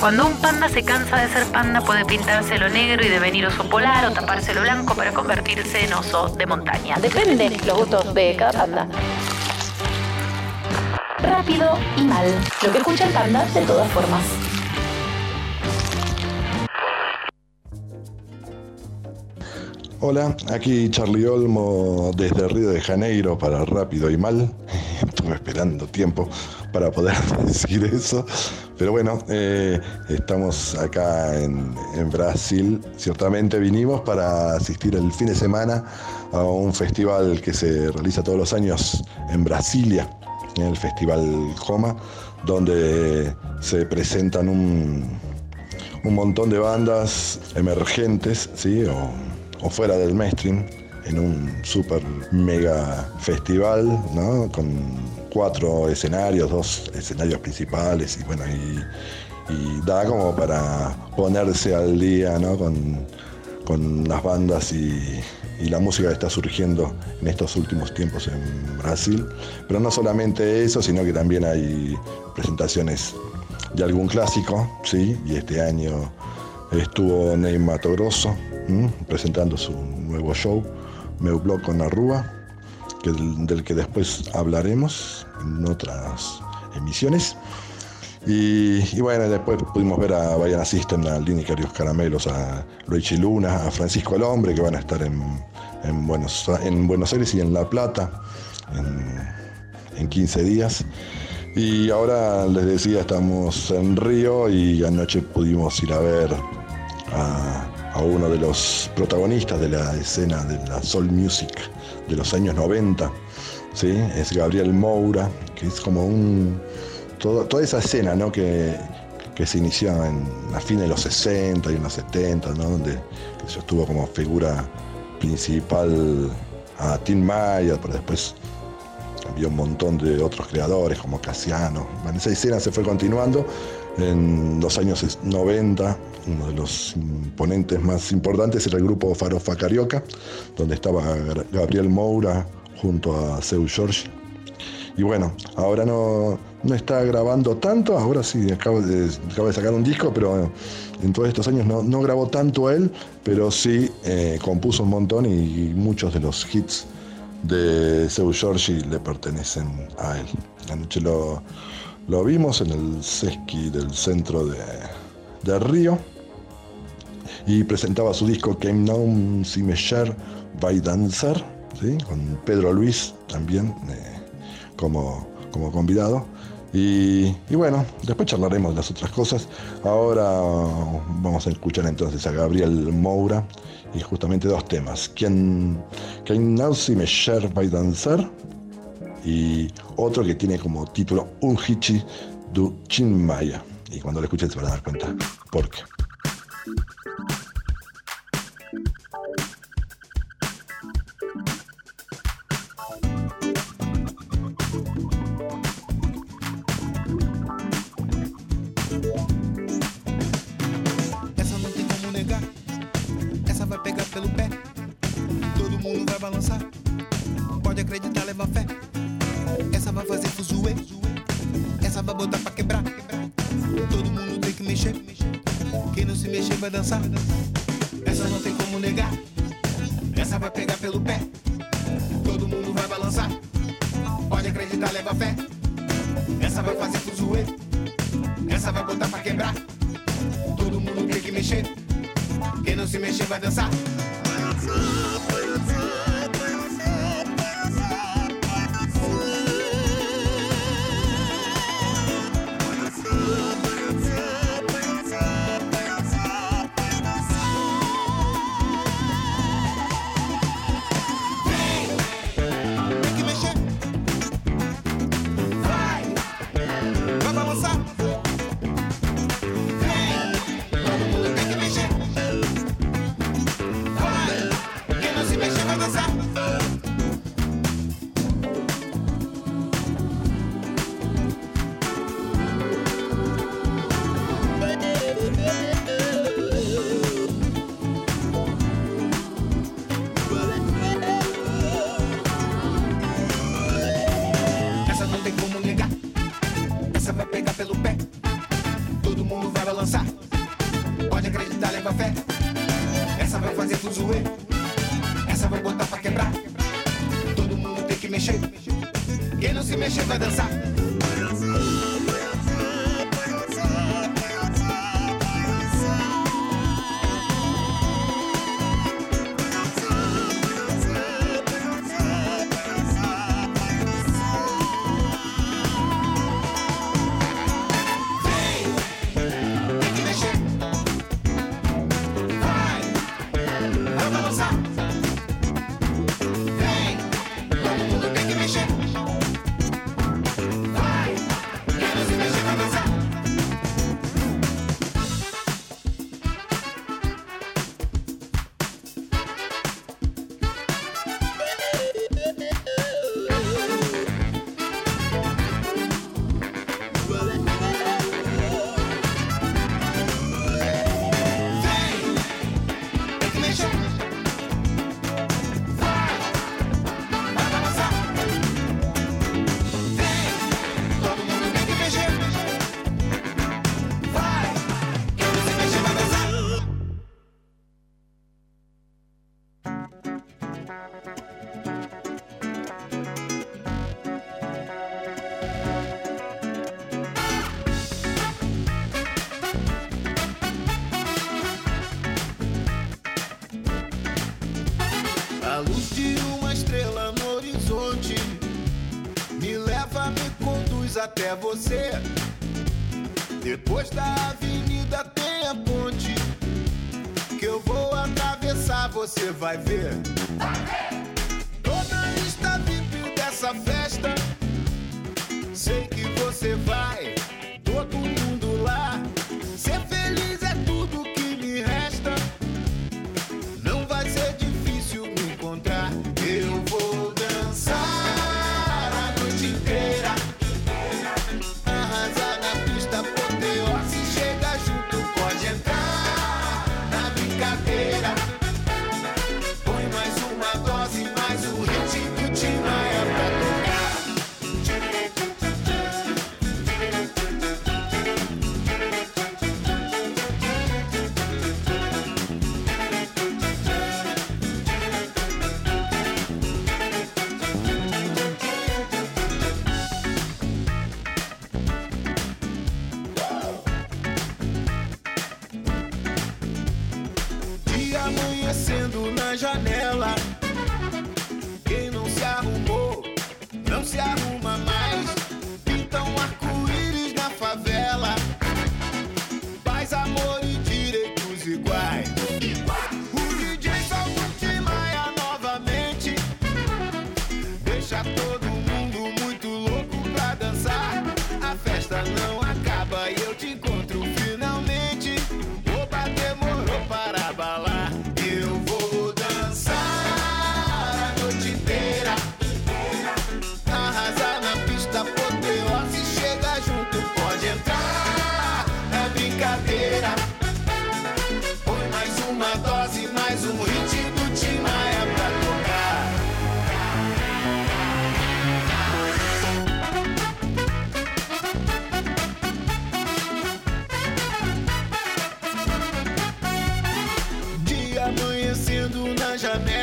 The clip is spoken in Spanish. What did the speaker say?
Cuando un panda se cansa de ser panda puede pintárselo negro y devenir oso polar o tapárselo blanco para convertirse en oso de montaña. Depende los gustos de cada panda. Rápido y mal. Lo que escucha el panda de todas formas. Hola, aquí Charlie Olmo desde Río de Janeiro para Rápido y Mal. Estuve esperando tiempo para poder decir eso. Pero bueno, eh, estamos acá en, en, Brasil. Ciertamente vinimos para asistir el fin de semana a un festival que se realiza todos los años en Brasilia, en el Festival Coma, donde se presentan un, un montón de bandas emergentes, ¿sí? O, o fuera del mainstream, en un super mega festival, ¿no? Con cuatro escenarios, dos escenarios principales y bueno, y, da como para ponerse al día, ¿no? Con, con las bandas y, y, la música que está surgiendo en estos últimos tiempos en Brasil. Pero no solamente eso, sino que también hay presentaciones de algún clásico, ¿sí? Y este año estuvo Ney Mato Grosso, presentando su nuevo show, Meu Blog con Arrua, que del, que después hablaremos en otras emisiones. Y, bueno, después pudimos ver a Bayana System, a Lini Carios Caramelos, a Luigi Luna, a Francisco el Hombre, que van a estar en, en, Buenos, en Buenos Aires y en La Plata en, en 15 días. Y ahora les decía, estamos en Río y anoche pudimos ir a ver a, uno de los protagonistas de la escena de la soul music de los años 90, ¿sí? es Gabriel Moura, que es como un... Todo, toda esa escena ¿no? que, que se inició en, a fines de los 60 y en los 70, ¿no? donde eso estuvo como figura principal a Tim Mayer, pero después había un montón de otros creadores como Casiano. Bueno, esa escena se fue continuando en los años 90, uno de los ponentes más importantes era el grupo Farofa Carioca, donde estaba Gabriel Moura junto a Seu George. Y bueno, ahora no, no está grabando tanto, ahora sí, acaba de, acaba de sacar un disco, pero en todos estos años no, no grabó tanto él, pero sí eh, compuso un montón y, muchos de los hits de Seu George le pertenecen a él. Anoche lo, lo vimos en el Sesqui del centro de, de Río y presentaba su disco Came Now Si Mechar by Dancer, ¿sí? con Pedro Luis también eh, como, como convidado. Y, bueno, después charlaremos de las otras cosas. Ahora vamos a escuchar entonces a Gabriel Moura y justamente dos temas. Quien, quien Now Si Mechar by Dancer y otro que tiene como título Un Hichi du Chinmaya. Y cuando lo escuchen se van a dar cuenta por qué. Essa não tem como negar. Essa vai pegar pelo pé. Todo mundo vai balançar. Pode acreditar, leva fé. Essa vai fazer fuzuê. Essa vai botar pra quebrar. Todo mundo tem que mexer. Quem não se mexer vai dançar. Essa não tem como negar. Essa vai pegar pelo pé. Todo mundo vai balançar. Pode acreditar, leva fé. Essa vai fazer fuzuê. Essa vai botar pra quebrar. Todo mundo tem que mexer. Quem não se mexer vai dançar. mexer. Quem não se mexer vai dançar. A luz de uma estrela no horizonte me leva, me conduz até você. Depois da avenida tem a ponte que eu vou atravessar dançar, você vai ver. toda a lista VIP dessa festa. a todos. Jamaica.